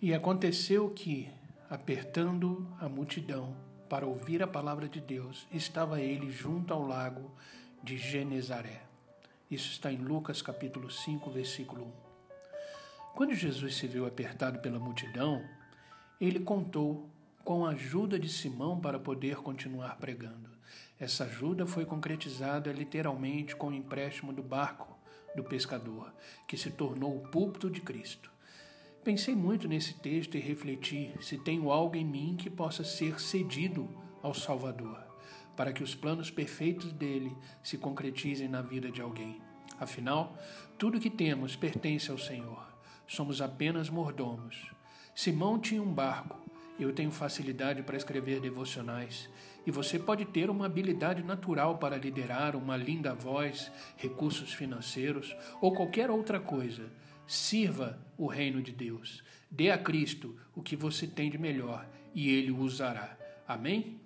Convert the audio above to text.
E aconteceu que, apertando a multidão para ouvir a palavra de Deus, estava ele junto ao lago de Genezaré. Isso está em Lucas capítulo 5, versículo 1. Quando Jesus se viu apertado pela multidão, ele contou com a ajuda de Simão para poder continuar pregando. Essa ajuda foi concretizada literalmente com o empréstimo do barco do pescador, que se tornou o púlpito de Cristo. Pensei muito nesse texto e refleti se tenho algo em mim que possa ser cedido ao Salvador, para que os planos perfeitos dele se concretizem na vida de alguém. Afinal, tudo que temos pertence ao Senhor. Somos apenas mordomos. Simão tinha um barco. Eu tenho facilidade para escrever devocionais. E você pode ter uma habilidade natural para liderar, uma linda voz, recursos financeiros ou qualquer outra coisa Sirva o reino de Deus. Dê a Cristo o que você tem de melhor e ele o usará. Amém?